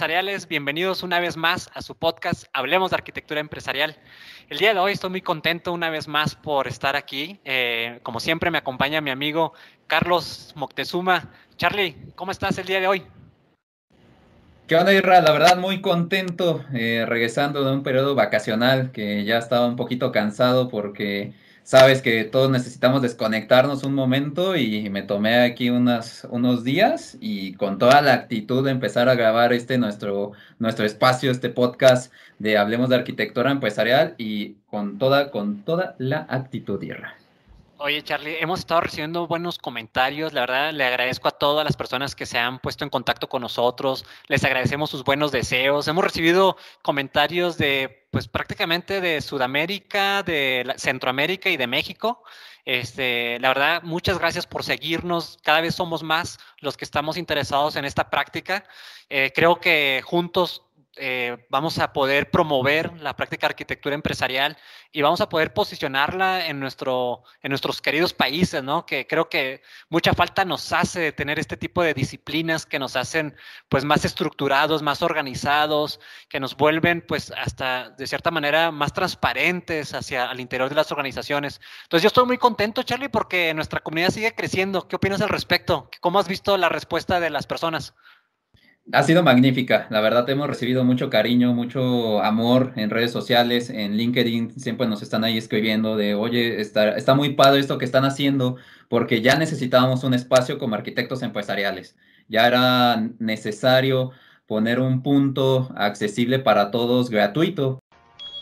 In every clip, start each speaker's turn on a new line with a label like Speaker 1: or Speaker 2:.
Speaker 1: empresariales? Bienvenidos una vez más a su podcast Hablemos de Arquitectura Empresarial. El día de hoy estoy muy contento una vez más por estar aquí. Eh, como siempre me acompaña mi amigo Carlos Moctezuma. Charlie, ¿cómo estás el día de hoy?
Speaker 2: ¿Qué onda, Irra? La verdad, muy contento eh, regresando de un periodo vacacional que ya estaba un poquito cansado porque sabes que todos necesitamos desconectarnos un momento y me tomé aquí unas, unos días y con toda la actitud de empezar a grabar este nuestro, nuestro espacio, este podcast de Hablemos de Arquitectura Empresarial y con toda, con toda la actitud, Irra.
Speaker 1: Oye, Charlie, hemos estado recibiendo buenos comentarios. La verdad, le agradezco a todas las personas que se han puesto en contacto con nosotros. Les agradecemos sus buenos deseos. Hemos recibido comentarios de, pues, prácticamente de Sudamérica, de Centroamérica y de México. Este, la verdad, muchas gracias por seguirnos. Cada vez somos más los que estamos interesados en esta práctica. Eh, creo que juntos eh, vamos a poder promover la práctica de arquitectura empresarial y vamos a poder posicionarla en, nuestro, en nuestros queridos países, ¿no? Que creo que mucha falta nos hace de tener este tipo de disciplinas que nos hacen pues más estructurados, más organizados, que nos vuelven pues hasta de cierta manera más transparentes hacia el interior de las organizaciones. Entonces yo estoy muy contento, Charlie, porque nuestra comunidad sigue creciendo. ¿Qué opinas al respecto? ¿Cómo has visto la respuesta de las personas?
Speaker 2: Ha sido magnífica, la verdad hemos recibido mucho cariño, mucho amor en redes sociales, en LinkedIn, siempre nos están ahí escribiendo de, oye, está, está muy padre esto que están haciendo, porque ya necesitábamos un espacio como arquitectos empresariales, ya era necesario poner un punto accesible para todos, gratuito.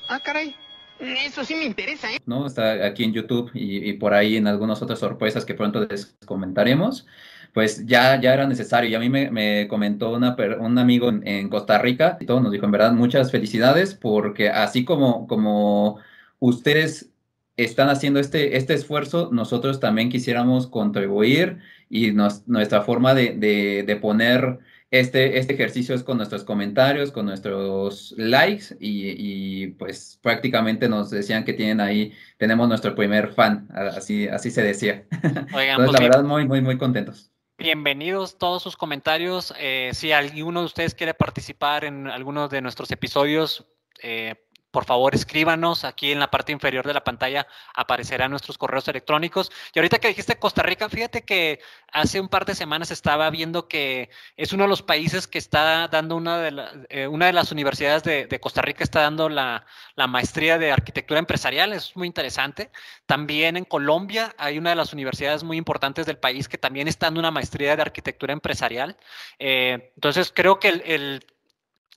Speaker 3: Ah, caray, eso sí me interesa, ¿eh?
Speaker 2: ¿No? Está aquí en YouTube y, y por ahí en algunas otras sorpresas que pronto les comentaremos pues ya, ya era necesario. Y a mí me, comentó una, un amigo en, Costa Rica y todo nos dijo, en verdad, muchas felicidades porque así como, como ustedes están haciendo este, este esfuerzo, nosotros también quisiéramos contribuir y nuestra forma de, poner este, este ejercicio es con nuestros comentarios, con nuestros likes y, pues prácticamente nos decían que tienen ahí, tenemos nuestro primer fan, así, así se decía. Entonces, pues la verdad, muy, muy, muy contentos.
Speaker 1: Bienvenidos todos sus comentarios. Eh, si alguno de ustedes quiere participar en alguno de nuestros episodios, eh, por favor escríbanos. Aquí en la parte inferior de la pantalla aparecerán nuestros correos electrónicos. Y ahorita que dijiste Costa Rica, fíjate que hace un par de semanas estaba viendo que es uno de los países que está dando una de, eh, una de las universidades de, Costa Rica, está dando la, maestría de arquitectura empresarial. Es muy interesante. También en Colombia hay una de las universidades muy importantes del país que también está dando una maestría de arquitectura empresarial. Eh, entonces creo que el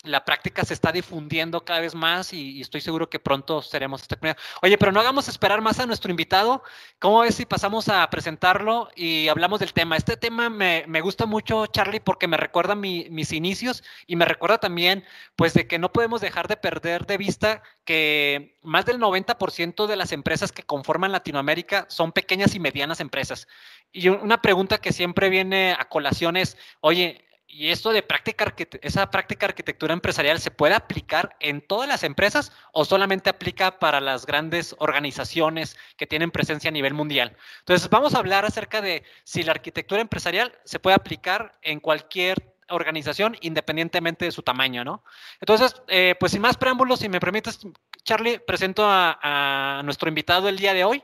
Speaker 1: la práctica se está difundiendo cada vez más y, estoy seguro que pronto seremos esta Oye, pero no hagamos esperar más a nuestro invitado. ¿Cómo ves si pasamos a presentarlo y hablamos del tema? Este tema me, gusta mucho, Charlie, porque me recuerda mis inicios y me recuerda también, pues, de que no podemos dejar de perder de vista que más del 90% de las empresas que conforman Latinoamérica son pequeñas y medianas empresas. Y una pregunta que siempre viene a colación es, oye, y esto de práctica, esa práctica arquitectura empresarial se puede aplicar en todas las empresas o solamente aplica para las grandes organizaciones que tienen presencia a nivel mundial. Entonces, vamos a hablar acerca de si la arquitectura empresarial se puede aplicar en cualquier organización independientemente de su tamaño, ¿no? Entonces, eh, pues sin más preámbulos, si me permites, Charlie, presento a nuestro invitado el día de hoy.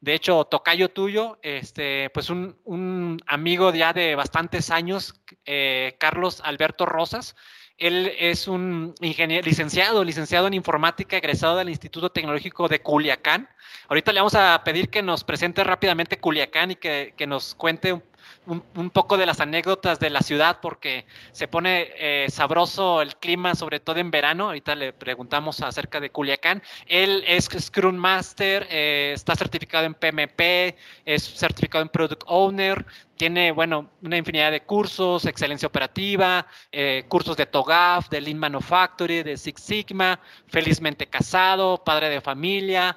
Speaker 1: De hecho, tocayo tuyo, este, pues un, amigo ya de bastantes años, eh, Carlos Alberto Rosas. Él es un ingeniero, licenciado, licenciado en informática, egresado del Instituto Tecnológico de Culiacán. Ahorita le vamos a pedir que nos presente rápidamente Culiacán y que, que nos cuente un poco de las anécdotas de la ciudad porque se pone eh, sabroso el clima, sobre todo en verano. Ahorita le preguntamos acerca de Culiacán. Él es Scrum Master, eh, está certificado en PMP, es certificado en Product Owner, tiene, bueno, una infinidad de cursos, excelencia operativa, eh, cursos de TOGAF, de Lean Manufacturing, de Six Sigma, felizmente casado, padre de familia,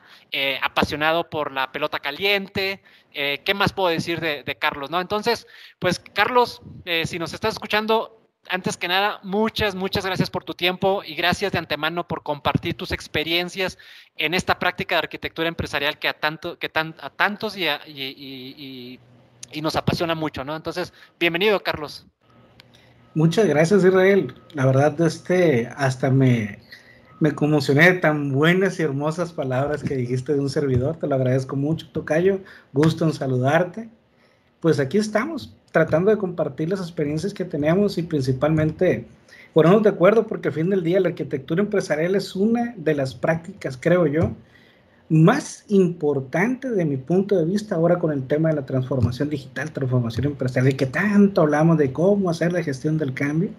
Speaker 1: apasionado por la pelota caliente, eh, ¿Qué más puedo decir de, Carlos? ¿no? Entonces, pues Carlos, eh, si nos estás escuchando, antes que nada, muchas, muchas gracias por tu tiempo y gracias de antemano por compartir tus experiencias en esta práctica de arquitectura empresarial que a, tanto, que a tantos y, nos apasiona mucho, ¿no? Entonces, bienvenido, Carlos.
Speaker 4: Muchas gracias, Israel. La verdad, este, hasta me, me conmocioné de tan buenas y hermosas palabras que dijiste de un servidor. Te lo agradezco mucho, Tocayo. Gusto en saludarte. Pues aquí estamos, tratando de compartir las experiencias que tenemos y principalmente ponernos de acuerdo, porque al fin del día la arquitectura empresarial es una de las prácticas, creo yo, más importante de mi punto de vista ahora con el tema de la transformación digital, transformación empresarial, que tanto hablamos de cómo hacer la gestión del cambio.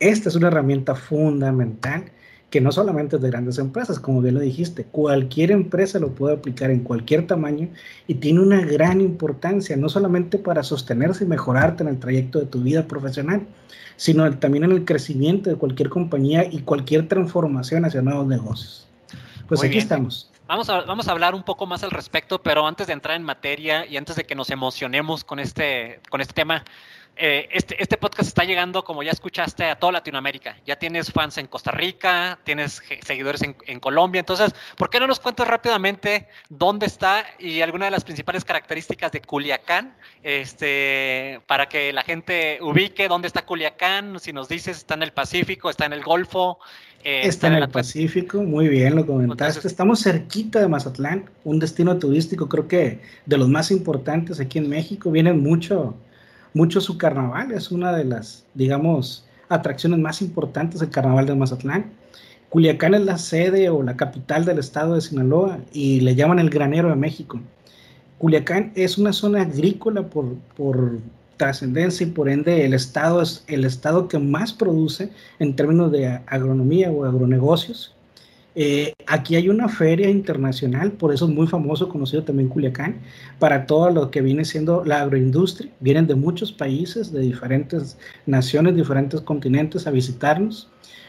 Speaker 4: Esta es una herramienta fundamental que no solamente es de grandes empresas, como bien lo dijiste, cualquier empresa lo puede aplicar en cualquier tamaño y tiene una gran importancia, no solamente para sostenerse y mejorarte en el trayecto de tu vida profesional, sino también en el crecimiento de cualquier compañía y cualquier transformación hacia nuevos negocios. Pues aquí estamos.
Speaker 1: Vamos a, vamos a hablar un poco más al respecto, pero antes de entrar en materia y antes de que nos emocionemos con este, con este tema, eh, este, este podcast está llegando, como ya escuchaste, a toda Latinoamérica. Ya tienes fans en Costa Rica, tienes seguidores en, en, Colombia. Entonces, ¿por qué no nos cuentas rápidamente dónde está y alguna de las principales características de Culiacán? Este, para que la gente ubique dónde está Culiacán. Si nos dices, está en el Pacífico, está en el Golfo.
Speaker 4: Eh, está, en el Pacífico, muy bien, lo comentaste. Estamos cerquita de Mazatlán, un destino turístico, creo que de los más importantes aquí en México. Vienen mucho mucho su carnaval, es una de las, digamos, atracciones más importantes del carnaval de Mazatlán. Culiacán es la sede o la capital del estado de Sinaloa y le llaman el granero de México. Culiacán es una zona agrícola por, por trascendencia y por ende el estado es el estado que más produce en términos de agronomía o agronegocios. Eh, aquí hay una feria internacional, por eso es muy famoso, conocido también Culiacán, para todo lo que viene siendo la agroindustria. Vienen de muchos países, de diferentes naciones, diferentes continentes a visitarnos.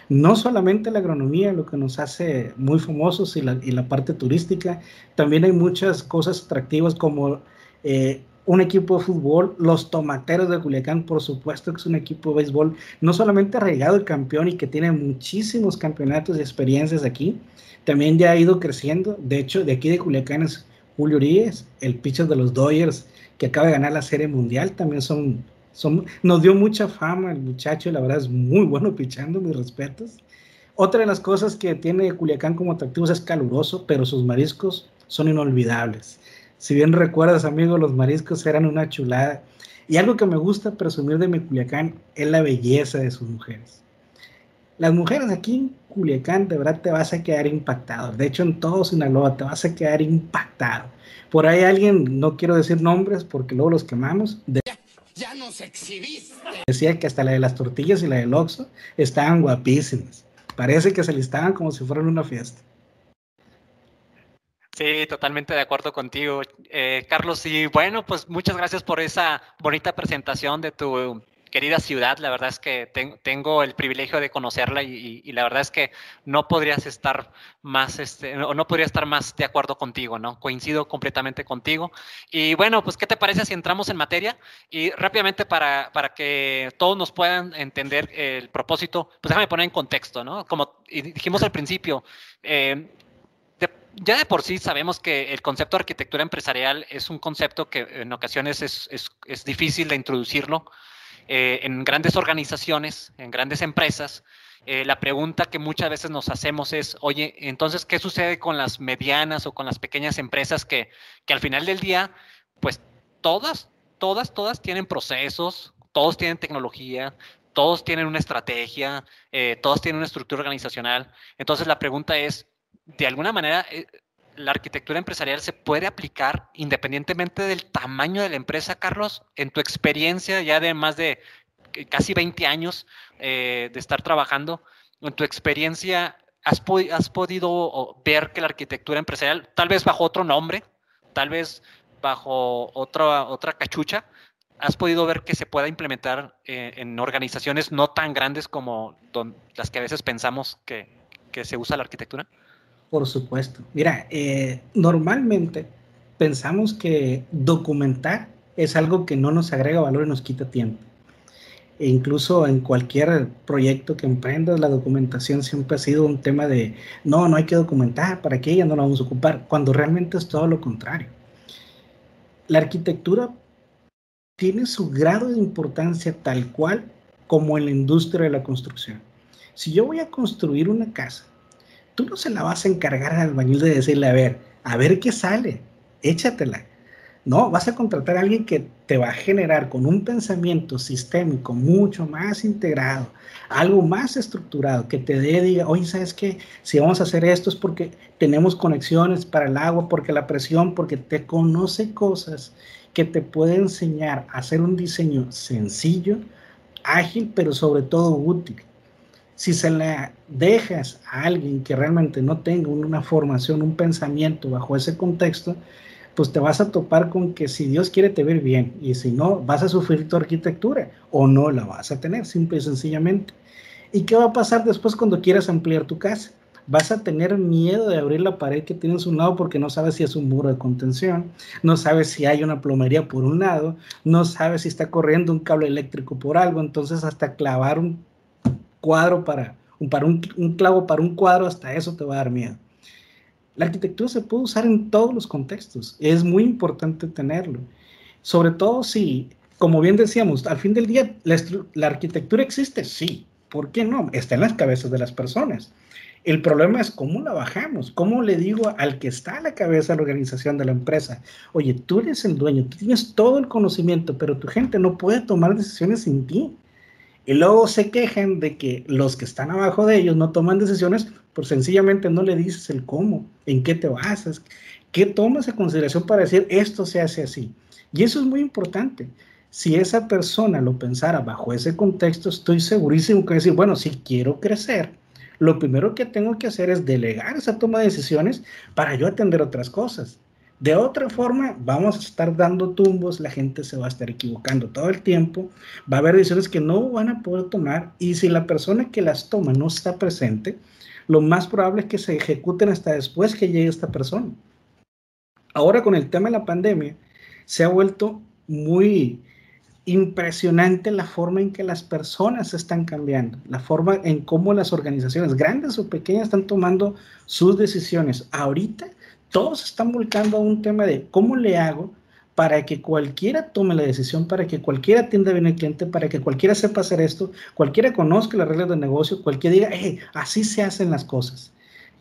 Speaker 4: No solamente la agronomía, lo que nos hace muy famosos y la, y la parte turística, también hay muchas cosas atractivas como eh, un equipo de fútbol, los Tomateros de Culiacán, por supuesto que es un equipo de béisbol no solamente arraigado y campeón y que tiene muchísimos campeonatos y experiencias aquí, también ya ha ido creciendo. De hecho, de aquí de Culiacán es Julio Urias, el pitcher de los Dodgers, que acaba de ganar la Serie Mundial, también son, son, nos dio mucha fama el muchacho y la verdad es muy bueno pichando, mis respetos. Otra de las cosas que tiene Culiacán como atractivos es caluroso, pero sus mariscos son inolvidables. Si bien recuerdas, amigo, los mariscos eran una chulada. Y algo que me gusta presumir de mi Culiacán es la belleza de sus mujeres. Las mujeres aquí en Culiacán de verdad te vas a quedar impactado. De hecho, en todo Sinaloa te vas a quedar impactado. Por ahí alguien, no quiero decir nombres porque luego los quemamos.
Speaker 3: Ya, nos exhibiste.
Speaker 4: Decía que hasta la de las tortillas y la del Oxxo estaban guapísimas. Parece que se listaban como si fueran una fiesta.
Speaker 1: Sí, totalmente de acuerdo contigo, eh, Carlos. Y bueno, pues muchas gracias por esa bonita presentación de tu querida ciudad. La verdad es que tengo el privilegio de conocerla y, la verdad es que no podrías estar más, este, no, no podría estar más de acuerdo contigo, ¿no? Coincido completamente contigo. Y bueno, pues, ¿qué te parece si entramos en materia? Y rápidamente para, para que todos nos puedan entender el propósito, pues déjame poner en contexto, ¿no? Como dijimos al principio, eh, ya de por sí sabemos que el concepto de arquitectura empresarial es un concepto que en ocasiones es, difícil de introducirlo. Eh, en grandes organizaciones, en grandes empresas, eh, la pregunta que muchas veces nos hacemos es, oye, entonces, ¿qué sucede con las medianas o con las pequeñas empresas que, que al final del día, pues todas, todas, todas tienen procesos, todos tienen tecnología, todos tienen una estrategia, eh, todos tienen una estructura organizacional. Entonces la pregunta es, de alguna manera, eh, la arquitectura empresarial se puede aplicar independientemente del tamaño de la empresa, Carlos, en tu experiencia ya de más de casi 20 años eh, de estar trabajando, en tu experiencia, has, podido ver que la arquitectura empresarial, tal vez bajo otro nombre, tal vez bajo otra, otra cachucha, has podido ver que se pueda implementar eh, en organizaciones no tan grandes como las que a veces pensamos que se usa la arquitectura?
Speaker 4: Por supuesto. Mira, eh, normalmente pensamos que documentar es algo que no nos agrega valor y nos quita tiempo. E incluso en cualquier proyecto que emprendas, la documentación siempre ha sido un tema de, no, no hay que documentar, ¿para qué ya no la vamos a ocupar? Cuando realmente es todo lo contrario. La arquitectura tiene su grado de importancia tal cual como en la industria de la construcción. Si yo voy a construir una casa, tú no se la vas a encargar al albañil de decirle, a ver, a ver qué sale, échatela. No, vas a contratar a alguien que te va a generar con un pensamiento sistémico mucho más integrado, algo más estructurado, que te dé, diga, oye, ¿sabes qué? Si vamos a hacer esto es porque tenemos conexiones para el agua, porque la presión, porque te conoce cosas que te puede enseñar a hacer un diseño sencillo, ágil, pero sobre todo útil. Si se la dejas a alguien que realmente no tenga una formación, un pensamiento bajo ese contexto, pues te vas a topar con que si Dios quiere te ver bien y si no, vas a sufrir tu arquitectura o no la vas a tener, simple y sencillamente. ¿Y qué va a pasar después cuando quieras ampliar tu casa? Vas a tener miedo de abrir la pared que tienes un lado porque no sabes si es un muro de contención, no sabes si hay una plomería por un lado, no sabes si está corriendo un cable eléctrico por algo, entonces hasta clavar un cuadro para, un, para un clavo para un cuadro, hasta eso te va a dar miedo. La arquitectura se puede usar en todos los contextos. Es muy importante tenerlo. Sobre todo si, como bien decíamos, al fin del día, la, arquitectura existe, sí. ¿Por qué no? Está en las cabezas de las personas. El problema es cómo la bajamos, cómo le digo al que está a la cabeza de la organización de la empresa, oye, tú eres el dueño, tú tienes todo el conocimiento, pero tu gente no puede tomar decisiones sin ti. Y luego se quejan de que los que están abajo de ellos no toman decisiones, pues sencillamente no le dices el cómo, en qué te basas, qué tomas en consideración para decir esto se hace así. Y eso es muy importante. Si esa persona lo pensara bajo ese contexto, estoy segurísimo que decir, bueno, si quiero crecer, lo primero que tengo que hacer es delegar esa toma de decisiones para yo atender otras cosas. De otra forma, vamos a estar dando tumbos, la gente se va a estar equivocando todo el tiempo, va a haber decisiones que no van a poder tomar y si la persona que las toma no está presente, lo más probable es que se ejecuten hasta después que llegue esta persona. Ahora con el tema de la pandemia, se ha vuelto muy impresionante la forma en que las personas están cambiando, la forma en cómo las organizaciones, grandes o pequeñas, están tomando sus decisiones. Ahorita todos están volcando a un tema de cómo le hago para que cualquiera tome la decisión, para que cualquiera atienda bien al cliente, para que cualquiera sepa hacer esto, cualquiera conozca las reglas del negocio, cualquiera diga, hey, así se hacen las cosas.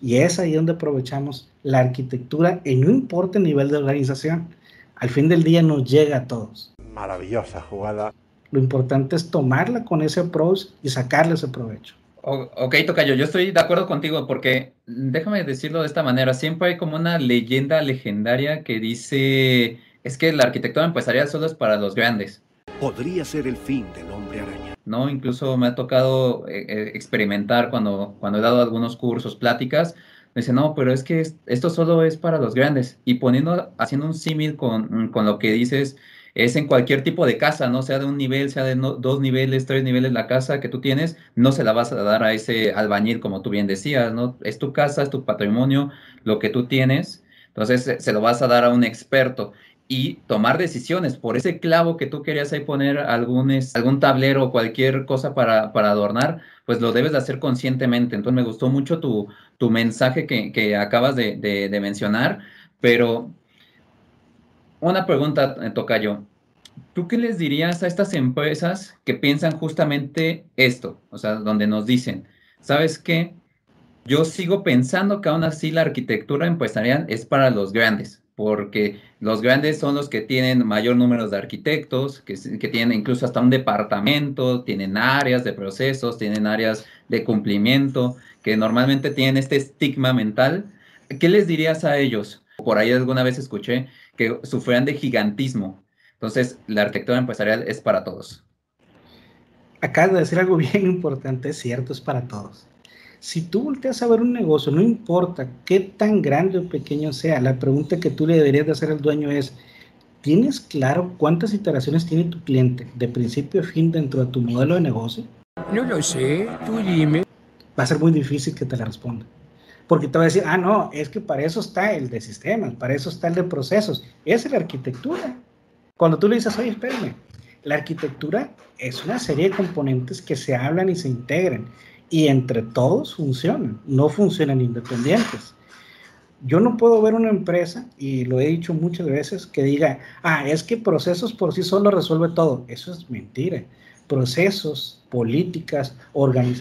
Speaker 4: Y es ahí donde aprovechamos la arquitectura en no importa el nivel de organización. Al fin del día nos llega a todos.
Speaker 5: Maravillosa jugada.
Speaker 4: Lo importante es tomarla con ese approach y sacarle ese provecho
Speaker 2: ok, Tocayo, yo estoy de acuerdo contigo porque déjame decirlo de esta manera, siempre hay como una leyenda legendaria que dice, es que la arquitectura empresarial solo es para los grandes.
Speaker 5: Podría ser el fin del hombre araña.
Speaker 2: No, incluso me ha tocado eh, eh, experimentar cuando, cuando he dado algunos cursos, pláticas, me dice, no, pero es que esto solo es para los grandes. Y poniendo, haciendo un símil con, con lo que dices, es en cualquier tipo de casa, ¿no? Sea de un nivel, sea de dos niveles, tres niveles la casa que tú tienes, no se la vas a dar a ese albañil, como tú bien decías, ¿no? Es tu casa, es tu patrimonio, lo que tú tienes, entonces se lo vas a dar a un experto y tomar decisiones por ese clavo que tú querías ahí poner algún, algún tablero o cualquier cosa para, para, adornar, pues lo debes de hacer conscientemente. Entonces me gustó mucho tu, tu mensaje que, que acabas de, de, de mencionar, pero una pregunta, eh, Tocayo. ¿Tú qué les dirías a estas empresas que piensan justamente esto? O sea, donde nos dicen, ¿sabes qué? Yo sigo pensando que aún así la arquitectura empresarial es para los grandes, porque los grandes son los que tienen mayor número de arquitectos, que, que, tienen incluso hasta un departamento, tienen áreas de procesos, tienen áreas de cumplimiento, que normalmente tienen este estigma mental. ¿Qué les dirías a ellos? Por ahí alguna vez escuché que sufrían de gigantismo. Entonces, la arquitectura empresarial es para todos.
Speaker 4: Acabas de decir algo bien importante, es cierto, es para todos. Si tú volteas a ver un negocio, no importa qué tan grande o pequeño sea, la pregunta que tú le deberías de hacer al dueño es, ¿tienes claro cuántas iteraciones tiene tu cliente de principio a fin dentro de tu modelo de negocio?
Speaker 6: No lo sé, tú dime.
Speaker 4: Va a ser muy difícil que te la responda porque te va a decir, ah, no, es que para eso está el de sistemas, para eso está el de procesos, es la arquitectura. Cuando tú le dices, oye, espérame, la arquitectura es una serie de componentes que se hablan y se integran y entre todos funcionan, no funcionan independientes. Yo no puedo ver una empresa, y lo he dicho muchas veces, que diga, ah, es que procesos por sí solo resuelve todo. Eso es mentira. Procesos políticas,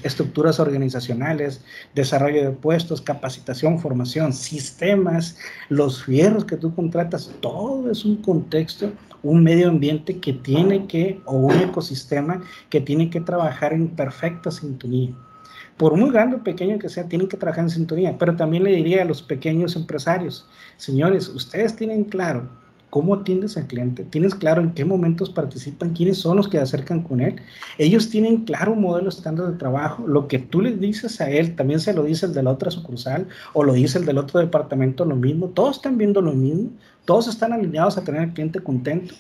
Speaker 4: estructuras organizacionales, desarrollo de puestos, capacitación, formación, sistemas, los fierros que tú contratas, todo es un contexto, un medio ambiente que tiene que, o un ecosistema que tiene que trabajar en perfecta sintonía. Por muy grande o pequeño que sea, tienen que trabajar en sintonía, pero también le diría a los pequeños empresarios, señores, ustedes tienen claro cómo atiendes al cliente, tienes claro en qué momentos participan, quiénes son los que acercan con él. Ellos tienen claro un modelo estándar de trabajo. Lo que tú les dices a él, también se lo dice el de la otra sucursal o lo dice el del otro departamento, lo mismo. Todos están viendo lo mismo, todos están alineados a tener al cliente contento.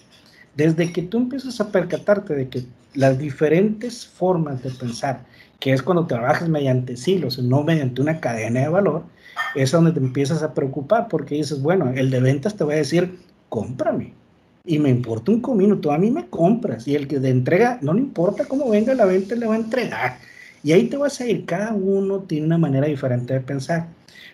Speaker 4: Desde que tú empiezas a percatarte de que las diferentes formas de pensar, que es cuando trabajas mediante silos, no mediante una cadena de valor, es donde te empiezas a preocupar porque dices, bueno, el de ventas te va a decir, cómprame. Y me importa un comino, tú a mí me compras. Y el que de entrega, no le importa cómo venga la venta, le va a entregar. Y ahí te vas a ir. Cada uno tiene una manera diferente de pensar.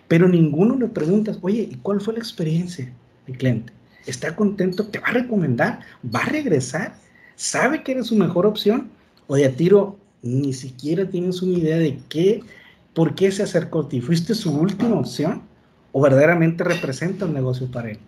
Speaker 4: Pero ninguno le preguntas, oye, ¿y cuál fue la experiencia del cliente? ¿Está contento? ¿Te va a recomendar? ¿Va a regresar? ¿Sabe que eres su mejor opción? O de a tiro, ni siquiera tienes una idea de qué, por qué se acercó a ti. ¿Fuiste su última opción? ¿O verdaderamente representa un negocio para él?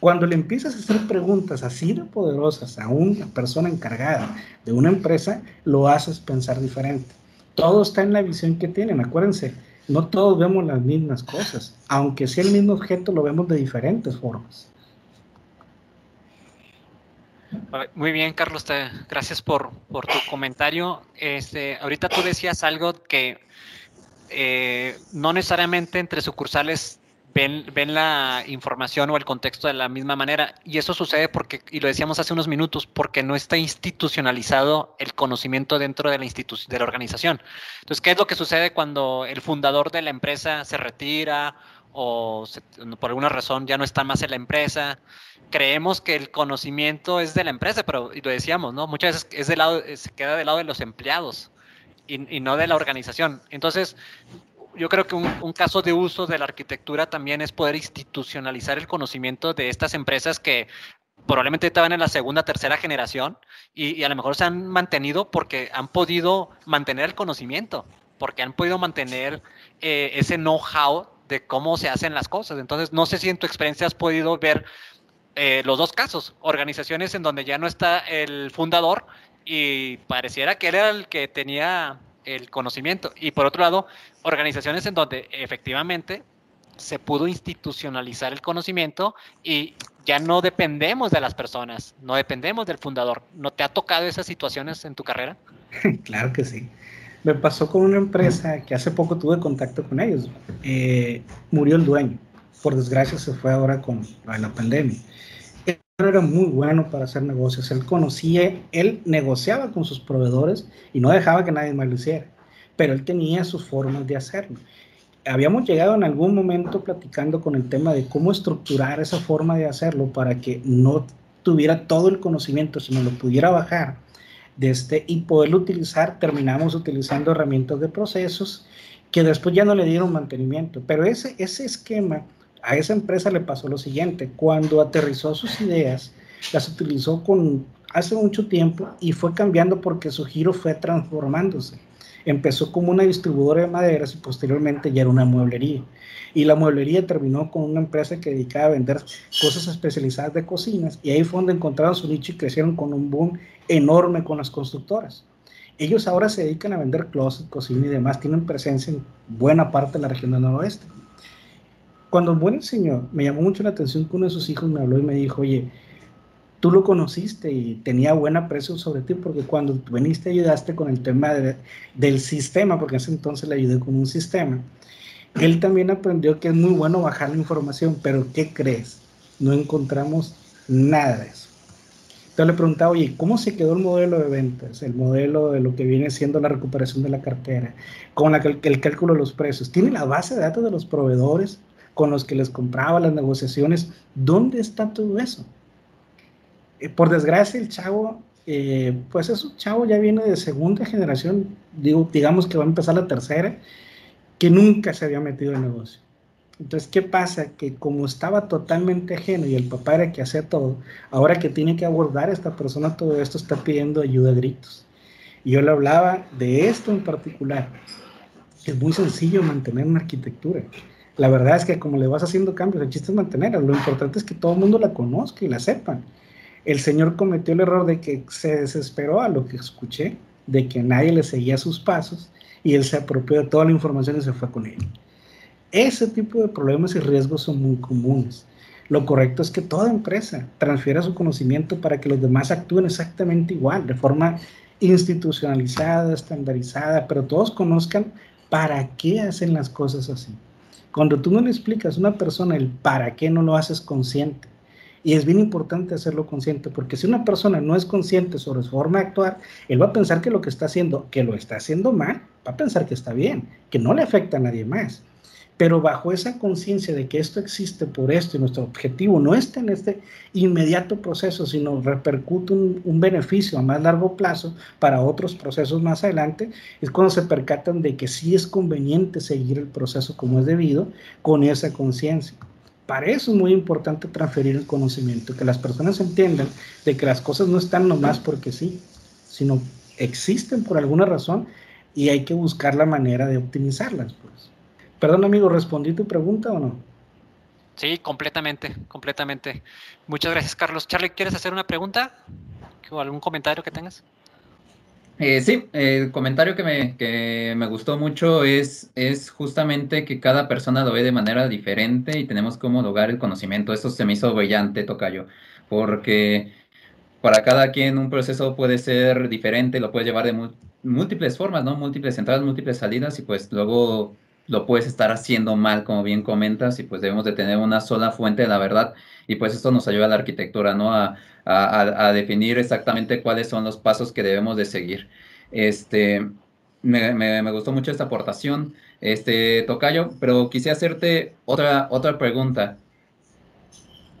Speaker 4: Cuando le empiezas a hacer preguntas así de poderosas a una persona encargada de una empresa, lo haces pensar diferente. Todo está en la visión que tienen. Acuérdense, no todos vemos las mismas cosas. Aunque sea el mismo objeto, lo vemos de diferentes formas.
Speaker 1: Muy bien, Carlos, gracias por, por, tu comentario. Este, ahorita tú decías algo que eh, no necesariamente entre sucursales ven, la información o el contexto de la misma manera. Y eso sucede porque, y lo decíamos hace unos minutos, porque no está institucionalizado el conocimiento dentro de la, de la organización. Entonces, ¿qué es lo que sucede cuando el fundador de la empresa se retira o por alguna razón ya no está más en la empresa? Creemos que el conocimiento es de la empresa, pero y lo decíamos, ¿no? Muchas veces es del lado, se queda del lado de los empleados. Y, y, no de la organización. Entonces, yo creo que un, caso de uso de la arquitectura también es poder institucionalizar el conocimiento de estas empresas que probablemente estaban en la segunda, tercera generación y, a lo mejor se han mantenido porque han podido mantener el conocimiento, porque han podido mantener eh, ese know-how de cómo se hacen las cosas. Entonces, no sé si en tu experiencia has podido ver eh, los dos casos, organizaciones en donde ya no está el fundador y pareciera que él era el que tenía el conocimiento. Y por otro lado, organizaciones en donde efectivamente se pudo institucionalizar el conocimiento y ya no dependemos de las personas, no dependemos del fundador. ¿No te ha tocado esas situaciones en tu carrera?
Speaker 4: claro que sí. Me pasó con una empresa que hace poco tuve contacto con ellos. Eh, murió el dueño. Por desgracia se fue ahora con la pandemia era muy bueno para hacer negocios. Él conocía, él negociaba con sus proveedores y no dejaba que nadie más lo hiciera. Pero él tenía sus formas de hacerlo. Habíamos llegado en algún momento platicando con el tema de cómo estructurar esa forma de hacerlo para que no tuviera todo el conocimiento, sino lo pudiera bajar de este, y poderlo utilizar. Terminamos utilizando herramientas de procesos que después ya no le dieron mantenimiento. Pero ese, ese esquema a esa empresa le pasó lo siguiente, cuando aterrizó sus ideas, las utilizó con hace mucho tiempo y fue cambiando porque su giro fue transformándose. Empezó como una distribuidora de maderas y posteriormente ya era una mueblería. Y la mueblería terminó con una empresa que dedicaba a vender cosas especializadas de cocinas y ahí fue donde encontraron su nicho y crecieron con un boom enorme con las constructoras. Ellos ahora se dedican a vender closet, cocina y demás, tienen presencia en buena parte de la región del noroeste cuando el buen señor me llamó mucho la atención que uno de sus hijos me habló y me dijo, oye, tú lo conociste y tenía buena aprecio sobre ti porque cuando veniste ayudaste con el tema del sistema, porque en ese entonces le ayudé con un sistema, él también aprendió que es muy bueno bajar la información, pero ¿qué crees? No encontramos nada de eso. Entonces le preguntaba, oye, ¿cómo se quedó el modelo de ventas? El modelo de lo que viene siendo la recuperación de la cartera, con la, el cálculo de los precios. ¿Tiene la base de datos de los proveedores? Con los que les compraba las negociaciones. ¿Dónde está todo eso? Eh, por desgracia, el chavo, eh, pues es un chavo ya viene de segunda generación, digo, digamos que va a empezar la tercera, que nunca se había metido en negocio. Entonces, ¿qué pasa? Que como estaba totalmente ajeno y el papá era que hacía todo, ahora que tiene que abordar esta persona todo esto, está pidiendo ayuda a gritos. Y yo le hablaba de esto en particular. Es muy sencillo mantener una arquitectura. La verdad es que como le vas haciendo cambios, el chiste es mantenerla. Lo importante es que todo el mundo la conozca y la sepan. El señor cometió el error de que se desesperó a lo que escuché, de que nadie le seguía sus pasos y él se apropió de toda la información y se fue con él. Ese tipo de problemas y riesgos son muy comunes. Lo correcto es que toda empresa transfiera su conocimiento para que los demás actúen exactamente igual, de forma institucionalizada, estandarizada, pero todos conozcan para qué hacen las cosas así. Cuando tú no le explicas a una persona el para qué no lo haces consciente, y es bien importante hacerlo consciente, porque si una persona no es consciente sobre su forma de actuar, él va a pensar que lo que está haciendo, que lo está haciendo mal, va a pensar que está bien, que no le afecta a nadie más. Pero bajo esa conciencia de que esto existe por esto y nuestro objetivo no está en este inmediato proceso, sino repercute un, un, beneficio a más largo plazo para otros procesos más adelante, es cuando se percatan de que sí es conveniente seguir el proceso como es debido con esa conciencia. Para eso es muy importante transferir el conocimiento, que las personas entiendan de que las cosas no están nomás porque sí, sino existen por alguna razón y hay que buscar la manera de optimizarlas. Pues. Perdón, amigo, ¿respondí tu pregunta o no?
Speaker 1: Sí, completamente, completamente. Muchas gracias, Carlos. Charlie, ¿quieres hacer una pregunta? ¿O algún comentario que tengas?
Speaker 2: Eh, sí, el comentario que me, que me gustó mucho es, es justamente que cada persona lo ve de manera diferente y tenemos que homologar el conocimiento. Eso se me hizo brillante, Tocayo, porque para cada quien un proceso puede ser diferente, lo puedes llevar de múltiples formas, ¿no? Múltiples entradas, múltiples salidas y pues luego lo puedes estar haciendo mal, como bien comentas, y pues debemos de tener una sola fuente de la verdad, y pues esto nos ayuda a la arquitectura, ¿no? A, a, definir exactamente cuáles son los pasos que debemos de seguir. Este, me, me, gustó mucho esta aportación, este, Tocayo, pero quise hacerte otra, otra pregunta.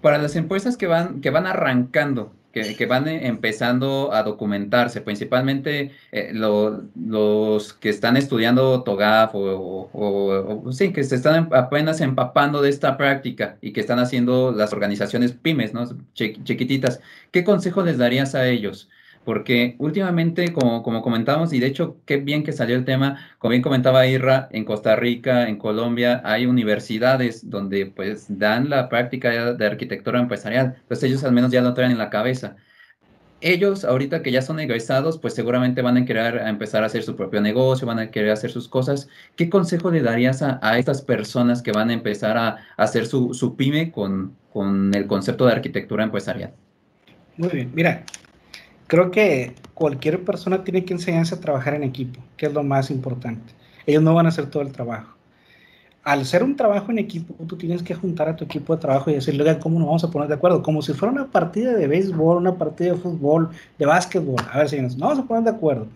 Speaker 2: Para las empresas que van, que van arrancando, que, van eh, empezando a documentarse, principalmente eh, los que están estudiando TOGAF o, sí, que se están apenas empapando de esta práctica y que están haciendo las organizaciones pymes, ¿no? chiquititas. ¿Qué consejo les darías a ellos? Porque últimamente, como, como comentábamos, y de hecho, qué bien que salió el tema, como bien comentaba Irra, en Costa Rica, en Colombia, hay universidades donde pues dan la práctica de arquitectura empresarial. Entonces ellos al menos ya lo traen en la cabeza. Ellos, ahorita que ya son egresados, pues seguramente van a querer empezar a hacer su propio negocio, van a querer hacer sus cosas. ¿Qué consejo le darías a, a estas personas que van a empezar a, a hacer su, su pyme con, con el concepto de arquitectura empresarial?
Speaker 4: Muy bien, mira, creo que cualquier persona tiene que enseñarse a trabajar en equipo, que es lo más importante. Ellos no van a hacer todo el trabajo. Al hacer un trabajo en equipo, tú tienes que juntar a tu equipo de trabajo y decirle, oigan, ¿cómo nos vamos a poner de acuerdo? Como si fuera una partida de béisbol, una partida de fútbol, de básquetbol. A ver, señores, no vamos a poner de acuerdo.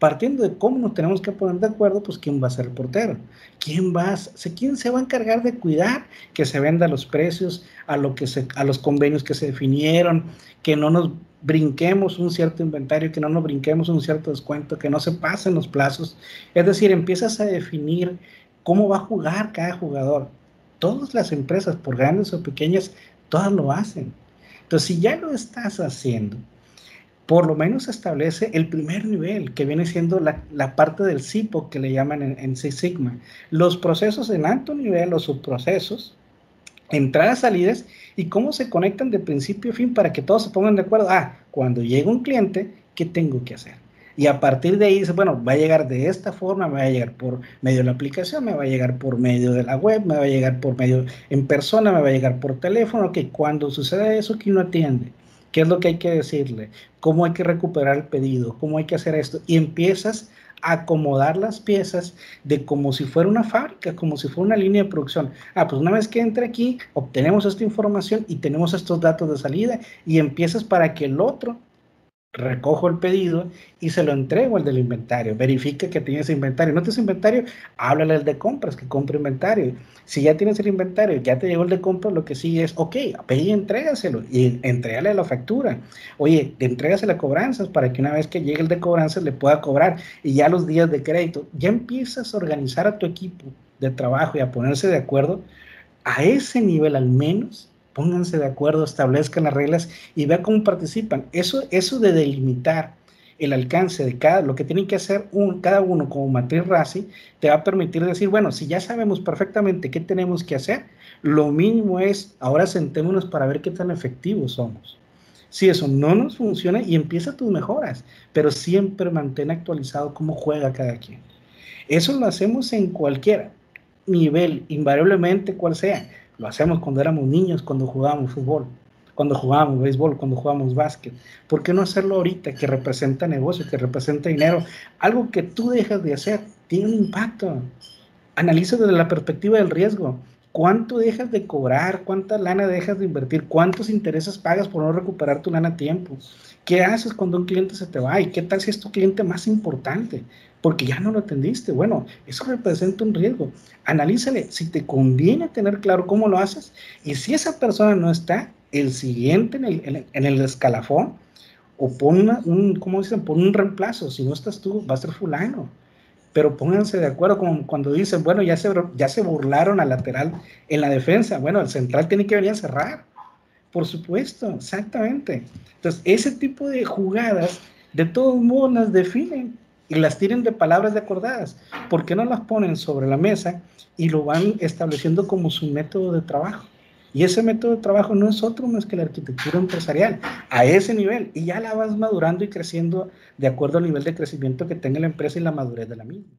Speaker 4: Partiendo de cómo nos tenemos que poner de acuerdo, pues quién va a ser el portero, quién va, a, quién se va a encargar de cuidar que se venda los precios, a lo que se, a los convenios que se definieron, que no nos brinquemos un cierto inventario, que no nos brinquemos un cierto descuento, que no se pasen los plazos. Es decir, empiezas a definir cómo va a jugar cada jugador. Todas las empresas, por grandes o pequeñas, todas lo hacen. Entonces, si ya lo estás haciendo, por lo menos establece el primer nivel, que viene siendo la, la parte del CIPO, que le llaman en, en Six Sigma. Los procesos en alto nivel, los subprocesos, entradas, salidas y cómo se conectan de principio a fin para que todos se pongan de acuerdo. Ah, cuando llega un cliente, ¿qué tengo que hacer? Y a partir de ahí dice, bueno, va a llegar de esta forma, me va a llegar por medio de la aplicación, me va a llegar por medio de la web, me va a llegar por medio en persona, me va a llegar por teléfono, que cuando sucede eso, ¿quién no atiende? ¿Qué es lo que hay que decirle? ¿Cómo hay que recuperar el pedido? ¿Cómo hay que hacer esto? Y empiezas acomodar las piezas de como si fuera una fábrica, como si fuera una línea de producción. Ah, pues una vez que entre aquí, obtenemos esta información y tenemos estos datos de salida y empiezas para que el otro recojo el pedido y se lo entrego al del inventario. Verifica que tienes inventario. No tienes inventario, háblale al de compras que compre inventario. Si ya tienes el inventario, ya te llegó el de compras, lo que sigue es, ok, ve y entrégaselo y entrégale la factura. Oye, entrégasele cobranzas para que una vez que llegue el de cobranzas le pueda cobrar y ya los días de crédito, ya empiezas a organizar a tu equipo de trabajo y a ponerse de acuerdo a ese nivel al menos pónganse de acuerdo, establezcan las reglas y vean cómo participan. Eso, eso de delimitar el alcance de cada, lo que tienen que hacer cada uno como matriz RACI, te va a permitir decir, bueno, si ya sabemos perfectamente qué tenemos que hacer, lo mínimo es, ahora sentémonos para ver qué tan efectivos somos. Si eso no nos funciona y empieza tus mejoras, pero siempre mantén actualizado cómo juega cada quien. Eso lo hacemos en cualquier nivel, invariablemente cual sea. Lo hacemos cuando éramos niños, cuando jugábamos fútbol, cuando jugábamos béisbol, cuando jugábamos básquet. ¿Por qué no hacerlo ahorita que representa negocio, que representa dinero? Algo que tú dejas de hacer tiene un impacto. Analiza desde la perspectiva del riesgo. ¿Cuánto dejas de cobrar? ¿Cuánta lana dejas de invertir? ¿Cuántos intereses pagas por no recuperar tu lana a tiempo? ¿Qué haces cuando un cliente se te va? ¿Y qué tal si es tu cliente más importante? Porque ya no lo atendiste. Bueno, eso representa un riesgo. Analízale si te conviene tener claro cómo lo haces y si esa persona no está, el siguiente en el, escalafón o pon un, ¿cómo dicen? Pon un reemplazo. Si no estás tú, va a ser fulano pero pónganse de acuerdo como cuando dicen, bueno, ya se, ya se burlaron al lateral en la defensa, bueno, el central tiene que venir a cerrar, por supuesto, exactamente. Entonces, ese tipo de jugadas, de todos modos, las definen y las tienen de palabras de acordadas. ¿Por qué no las ponen sobre la mesa y lo van estableciendo como su método de trabajo? Y ese método de trabajo no es otro más que la arquitectura empresarial, a ese nivel. Y ya la vas madurando y creciendo de acuerdo al nivel de crecimiento que tenga la empresa y la madurez de la misma.